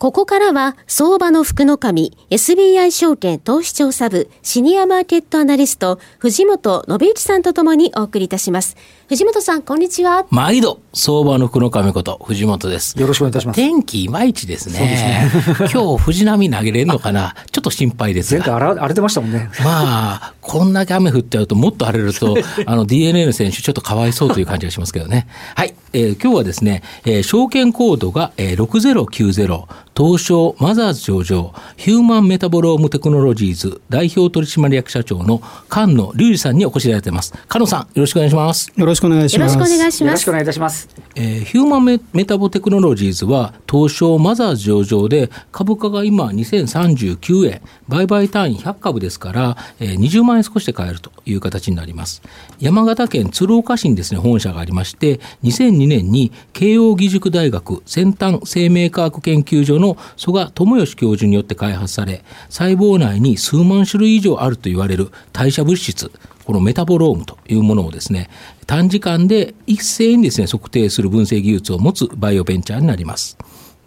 ここからは、相場の福の神、SBI 証券投資調査部、シニアマーケットアナリスト、藤本信之さんとともにお送りいたします。藤本さん、こんにちは。毎度、相場の福の神こと、藤本です。よろしくお願いいたします。天気いまいちですね。すね 今日、藤浪投げれるのかなちょっと心配です前回荒れてましたもんね。まあ、こんだけ雨降っちゃうと、もっと荒れると、あの、DNA の選手、ちょっとかわいそうという感じがしますけどね。はい。えー、今日はですね、えー、証券コードが、えー、6090、東証マザーズ上場、ヒューマンメタボロームテクノロジーズ代表取締役社長の菅野隆二さんにお越しいただいています。菅野さん、よろしくお願いします。よろしくお願いします。よろしくお願いします。よろしくお願いいたします。えー、ヒューマンメメタボテクノロジーズは、東証マザーズ上場で、株価が今2039円、売買単位100株ですから、えー、20万円少しで買えるという形になります。山形県鶴岡市にですね、本社がありまして、2002年に慶應義塾大学先端生命科学研究所の曽我智義教授によって開発され、細胞内に数万種類以上あると言われる代謝物質、このメタボロームというものをですね、短時間で一斉にですね、測定する分析技術を持つバイオベンチャーになります。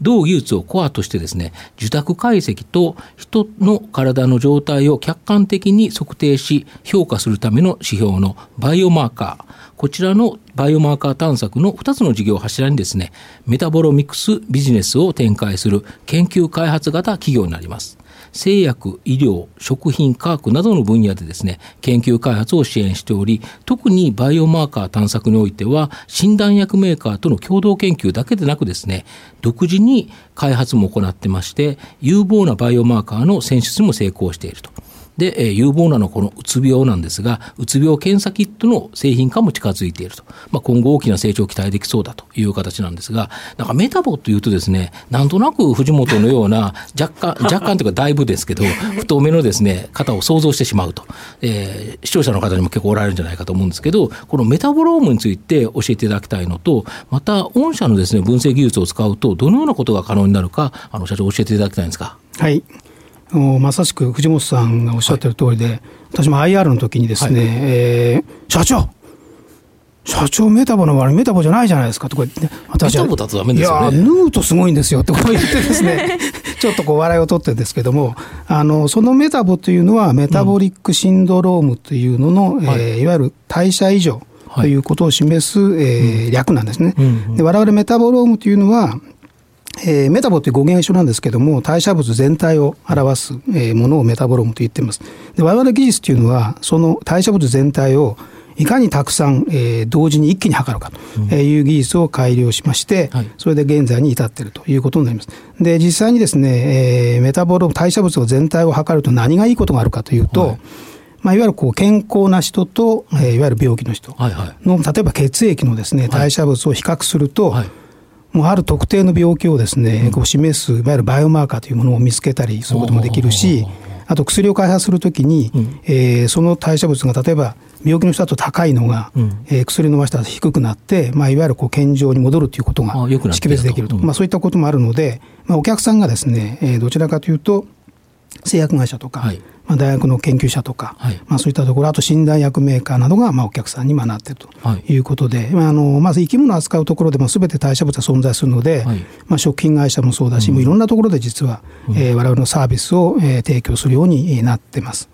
同技術をコアとしてですね、受託解析と人の体の状態を客観的に測定し、評価するための指標のバイオマーカー、こちらのバイオマーカー探索の2つの事業を柱にですね、メタボロミクスビジネスを展開する研究開発型企業になります。製薬、医療、食品、科学などの分野でですね、研究開発を支援しており、特にバイオマーカー探索においては、診断薬メーカーとの共同研究だけでなくですね、独自に開発も行ってまして、有望なバイオマーカーの選出も成功していると。で、えー、有望なのはこのうつ病なんですが、うつ病検査キットの製品化も近づいていると。まあ、今後大きな成長を期待できそうだという形なんですが、なんかメタボというとですね、なんとなく藤本のような 若干、若干というかだいぶですけど、太めのですね、方を想像してしまうと。えー、視聴者の方にも結構おられるんじゃないかと思うんですけど、このメタボロームについて教えていただきたいのと、また、御社のですね、分析技術を使うと、どのようなことが可能になるか、あの、社長教えていただきたいんですか？はい。まさしく藤本さんがおっしゃってる通りで、はい、私も IR の時にですね、はい、えー、社長社長メタボの割メタボじゃないじゃないですかとか言って、ね、私は、いや、脱ぐとすごいんですよってこう言ってですね、ちょっとこう笑いを取ってるんですけども、あの、そのメタボというのはメタボリックシンドロームというのの、うん、えー、い。わゆる代謝異常ということを示す、はい、えー、略なんですね。うんうん、で我々メタボロームというのは、えー、メタボという語源一緒なんですけども、代謝物全体を表す、えー、ものをメタボロームと言っています。で、我々技術というのは、その代謝物全体をいかにたくさん、えー、同時に一気に測るかという技術を改良しまして、うんはい、それで現在に至っているということになります。で、実際にですね、えー、メタボローム、代謝物を全体を測ると何がいいことがあるかというと、はい。まあ、いわゆるこう健康な人と、えー、いわゆる病気の人の、はいはい、例えば血液のですね代謝物を比較すると、はいもうある特定の病気をですね、こう示すいわゆるバイオマーカーというものを見つけたりすることもできるし、あと薬を開発するときに、うん、えー、その代謝物が例えば病気の人だと高いのが、うん、えー、薬飲ましたら低くなって、まあ、いわゆるこう健常に戻るということが識別できると、まあ、そういったこともあるので、まあ、お客さんがですね、えー、どちらかというと製薬会社とか、はい、まあ、大学の研究者とか、はい、まあ、そういったところ、あと診断薬メーカーなどがまあお客さんになっているということで、はい、まあ、あのまず生き物を扱うところでもすべて代謝物が存在するので、はい、まあ、食品会社もそうだし、うん、いろんなところで実は、うん。えー、我々のサービスを、えー、提供するようになってます。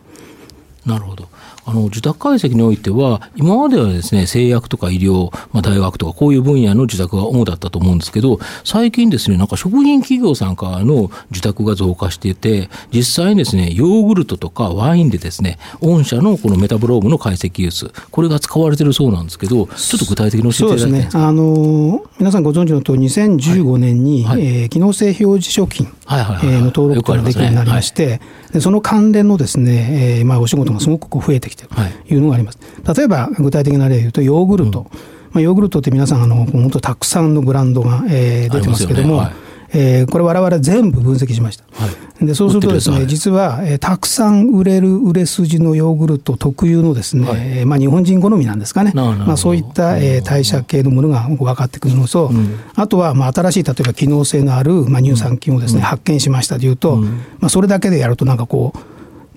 なるほど。あの受託解析においては、今まではですね、製薬とか医療、まあ、大学とかこういう分野の受託が主だったと思うんですけど、最近ですね、なんか食品企業さんからの受託が増加していて、実際にですね、ヨーグルトとかワインでですね、御社のこのメタブロームの解析技術、これが使われてるそうなんですけど、ちょっと具体的に教えていただきたいですね。あの皆さんご存知のとおり、2015年に、はいはい、えー、機能性表示食品の登録ができるようになりまして、でその関連のですね、えー、まあお仕事がすごくこう増えてきてい。るとい。うのがあります。例えば具体的な例で言うとヨーグルト、うん、まあ、ヨーグルトって皆さんあの本当たくさんのブランドが、えー、出てますけども、ね。はい、えー、これ我々全部分析しました。はい、でそうするとですね、実は、えー、たくさん売れる売れ筋のヨーグルト特有のですね、はい、まあ、日本人好みなんですかね、まあ、そういった、えー、代謝系のものが分かってくるのと、うん、あとは、まあ、新しい例えば機能性のある、まあ、乳酸菌をですね、うん、発見しましたというと、うん、まあ、それだけでやるとなんかこう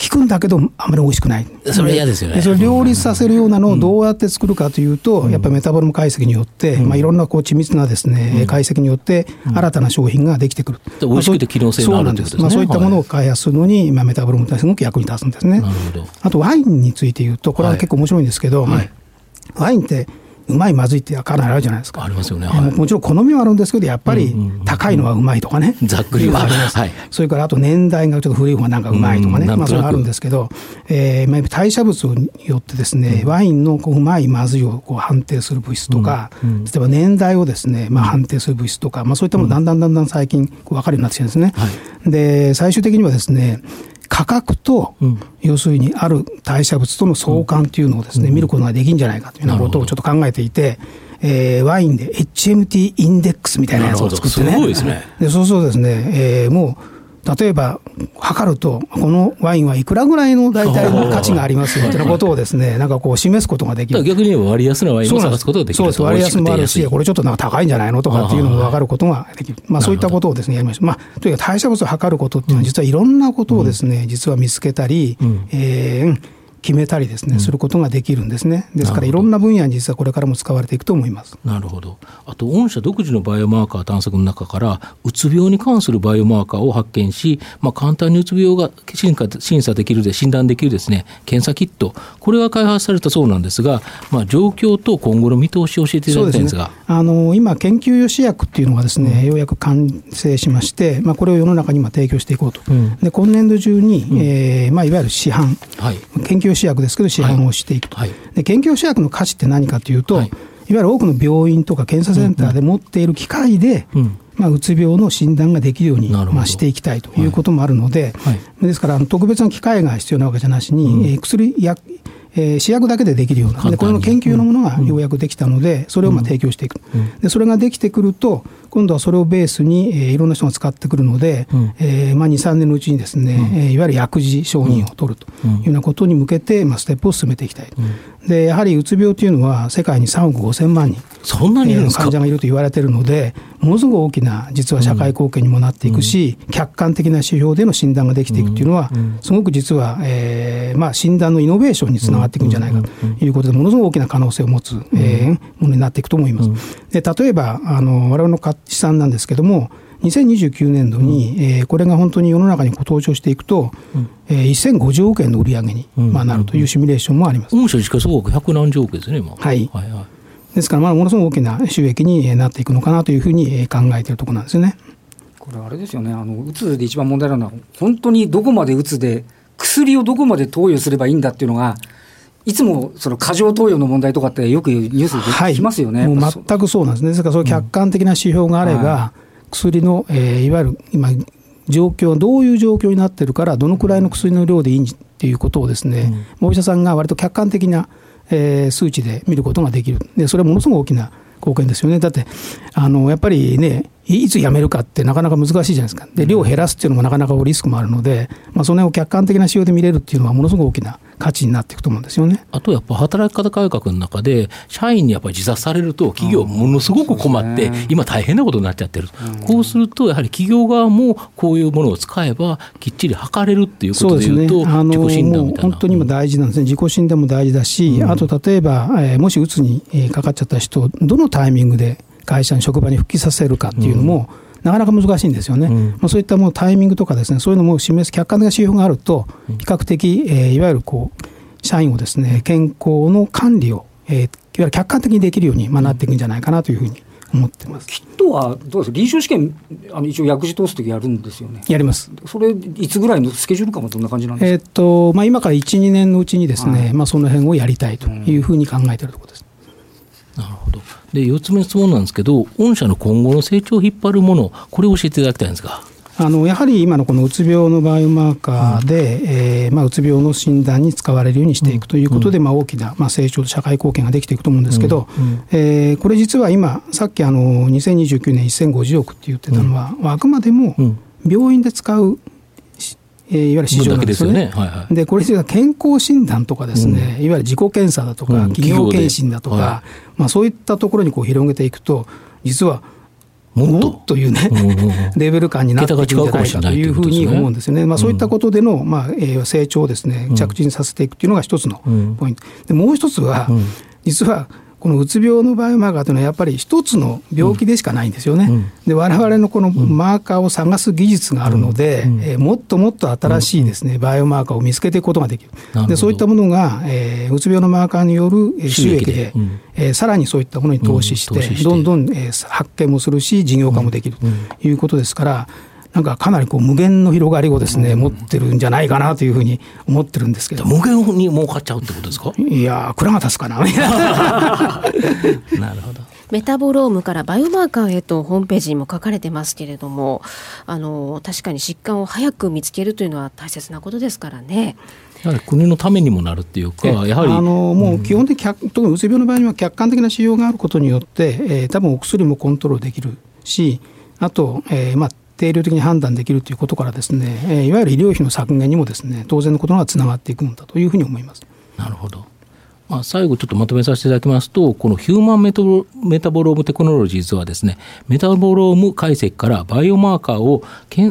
効くんだけどあまり美味しくない。それ嫌ですよね。それ両立させるようなのをどうやって作るかというと、うん、やっぱりメタボルム解析によって、うん、まあ、いろんなこう緻密なですね、うん、解析によって新たな商品ができてくる、美味しくて機能性があるんですまあ、そういったものを開発するのに、はい、まあ、メタボルムってすごく役に立つんですね。あとワインについて言うとこれは結構面白いんですけど、はい、ワインってうまいまずいってかなりあるじゃないですか。ありますよね。はい、もちろん好みはあるんですけど、やっぱり高いのはうまいとかね。ざっくりは。あります。はい、それからあと年代がちょっと古い方がなんかうまいとかね。まあそれはあるんですけど、えー、まあ代謝物によってですね、ワインのこううまいまずいをこう判定する物質とか、例えば年代をですね、まあ判定する物質とか、まあそういったものだんだんだんだん最近分かるようになってきてるんですね。はい、で、最終的にはですね、価格と、要するにある代謝物との相関というのをですね、見ることができるんじゃないかというようなことをちょっと考えていて、えー、ワインで HMT インデックスみたいなやつを作ってね。すごいですね。でそうするとですね、えー、もう、例えば、測ると、このワインはいくらぐらいの大体の 価値がありますよということをですね、なんかこう示すことができる。逆に言えば割安なワインを探すことができるそうです、割安もあるし、これちょっとなんか高いんじゃないのとかっていうのも分かることができる。まあそういったことをですね、やりました。まあ、というか代謝物を測ることっていうのは、実はいろんなことをですね、実は見つけたり、えー、決めたりですね、することができるんですね。ですからいろんな分野に実はこれからも使われていくと思います。なるほど。あと御社独自のバイオマーカー探索の中からうつ病に関するバイオマーカーを発見し、まあ、簡単にうつ病が審審査できるで診断できるですね検査キットこれが開発されたそうなんですが、まあ、状況と今後の見通しを教えていただきたいんですが。すね、あの今研究用試薬っていうのがですね、うん、ようやく完成しまして、まあ、これを世の中に今提供していこうと。うん、で今年度中に、うん、えー、まあ、いわゆる市販、はい、研究試薬ですけど市販をしていくと、はい、で研究試薬の価値って何かというと、はい、いわゆる多くの病院とか検査センターで持っている機械で、うん、まあ、うつ病の診断ができるように、まあ、していきたいということもあるので、はい、ですから特別な機械が必要なわけじゃなしに、うん、えー、薬薬えー、試薬だけでできるような、でこれの研究のものがようやくできたので、それをまあ提供していく、で、それができてくると、今度はそれをベースに、えー、いろんな人が使ってくるので、うん、えー、まあ、2、3年のうちにですね、うん、えー、いわゆる薬事承認を取るというようなことに向けて、まあ、ステップを進めていきたい、うん、でやはりうつ病というのは、世界に3億5千万人、そんなに、えー、患者がいると言われているので、ものすごく大きな実は社会貢献にもなっていくし、客観的な指標での診断ができていくというのは、すごく実は、えーまあ、診断のイノベーションにつながっていくんじゃないかということで、ものすごく大きな可能性を持つ、えー、ものになっていくと思います。で例えばあの我々の試算なんですけども、2029年度に、うん、えー、これが本当に世の中に登場していくと、うん、えー、1050億円の売り上げに、まあ、なるというシミュレーションもあります。御社時価総額百何十億ですね、今。はい。はいはい、ですから、まあ、ものすごく大きな収益になっていくのかなというふうに考えているところなんですよね。これ、あれですよね、あのうつで一番問題なのは、本当にどこまでうつで、薬をどこまで投与すればいいんだっていうのが、いつもその過剰投与の問題とかってよくニュースで聞きますよね、はい、もう。全くそうなんですね、ですから、そ客観的な指標があれば、うんはい、薬の、えー、いわゆる今、状況、どういう状況になってるから、どのくらいの薬の量でいいっていうことをですね、うん、お医者さんが割と客観的な、えー、数値で見ることができる、でそれはものすごく大きな貢献ですよね。だってあのやっぱりねいつ辞めるかってなかなか難しいじゃないですか。で量を減らすっていうのもなかなかリスクもあるので、まあ、その辺を客観的な仕様で見れるっていうのはものすごく大きな価値になっていくと思うんですよね。あとやっぱ働き方改革の中で、社員にやっぱり自殺されると、企業、ものすごく困って、今、大変なことになっちゃってる、こうすると、やはり企業側もこういうものを使えば、きっちり測れるっていうことでいうと、ね、自己診断みたいな。本当に今、大事なんですね、自己診断も大事だし、うん、あと例えば、えー、もしうつにかかっちゃった人、どのタイミングで会社に職場に復帰させるかっていうのも、うんなかなか難しいんですよね、うん、まあ、そういったもうタイミングとかですね、そういうのも示す客観的な指標があると、比較的、えー、いわゆるこう社員をですね健康の管理を、えー、いわゆる客観的にできるように、まあ、なっていくんじゃないかなというふうに思ってます。キットはどうですか、臨床試験、あの一応、薬事通すときやるんですよね。やります。それ、いつぐらいのスケジュール感はどんな感じなんですか、えーとまあ、今から1、2年のうちにですね、はい、まあ、その辺をやりたいというふうに考えているところです。なるほど。で、4つ目の質問なんですけど、御社の今後の成長を引っ張るもの、これを教えていただきたいんですが。あのやはり今のこのうつ病のバイオマーカーで、うん、えー、まあ、うつ病の診断に使われるようにしていくということで、うん、まあ、大きな、まあ、成長と社会貢献ができていくと思うんですけど、うん、えー、これ実は今さっきあの2029年1050億って言ってたのは、あくまでも病院で使うえー、いわゆる市場なんですよね。で、ねはいはい、これ実は健康診断とかですね、うん、いわゆる自己検査だとか、企業検診だとか、はい、まあ、そういったところにこう広げていくと、実はもっと。いうね、レベル感になっていくんじゃないかというふうに思うんですよね。まあ、そういったことでの、まあえー、成長をですね、着地にさせていくというのが一つのポイント。でもう一つは、実はこのうつ病のバイオマーカーというのはやっぱり一つの病気でしかないんですよね。うん、で我々のこのマーカーを探す技術があるので、うん。えー、もっともっと新しいですね、バイオマーカーを見つけていくことができる。でそういったものが、えー、うつ病のマーカーによる収益で、えー、さらにそういったものに投資して、して。どんどん、えー、発見もするし事業化もできるということですから、なんかかなりこう無限の広がりをですね、持ってるんじゃないかなというふうに思ってるんですけど。無限に儲かっちゃうってことですか？いや蔵が立つかな。なるほど。メタボロームからバイオマーカーへとホームページにも書かれてますけれども、あの確かに疾患を早く見つけるというのは大切なことですからね。やはり国のためにもなるっていうか、やはりあのもう基本的に、特にうつ病の場合には客観的な指標があることによって、えー、多分お薬もコントロールできるし、あと、えーまあ、定量的に判断できるということからですね、いわゆる医療費の削減にもですね当然のことがつながっていくんだというふうに思います。なるほどまあ、最後ちょっとまとめさせていただきますと、このヒューマンメトメタボロームテクノロジーズはですね、メタボローム解析からバイオマーカーを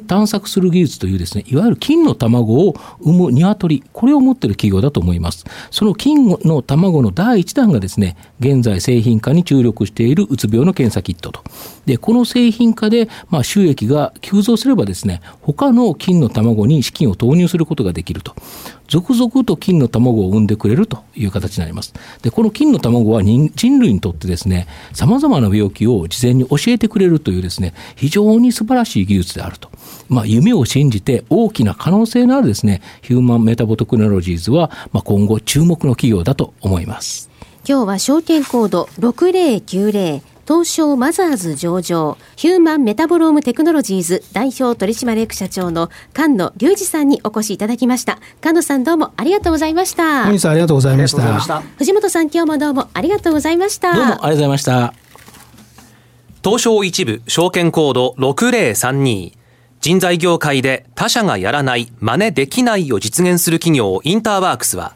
探索する技術というですね、いわゆる金の卵を産む鶏、これを持っている企業だと思います。その金の卵の第一弾がですね、現在製品化に注力しているうつ病の検査キットと。で、この製品化で、まあ、収益が急増すればですね、他の金の卵に資金を投入することができると。続々と金の卵を産んでくれるという形になります。で、この金の卵は人類にとってですね、様々な病気を事前に教えてくれるというですね、非常に素晴らしい技術であると。まあ、夢を信じて大きな可能性のあるですね、ヒューマンメタボテクノロジーズは、まあ、今後注目の企業だと思います。今日は証券コード6090東証マザーズ上場ヒューマンメタボロームテクノロジーズ代表取締役社長の菅野隆二さんにお越しいただきました。菅野さんどうもありがとうございました。ありがとうございました。藤本さん今日もどうもありがとうございました。どうもありがとうございました。東証一部証券コード6032人材業界で他社がやらない真似できないを実現する企業インターワークスは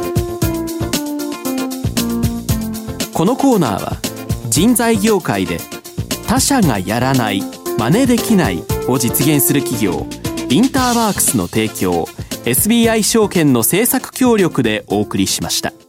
このコーナーは人材業界で他社がやらない真似できないを実現する企業インターワークスの提供 SBI 証券の政策協力でお送りしました。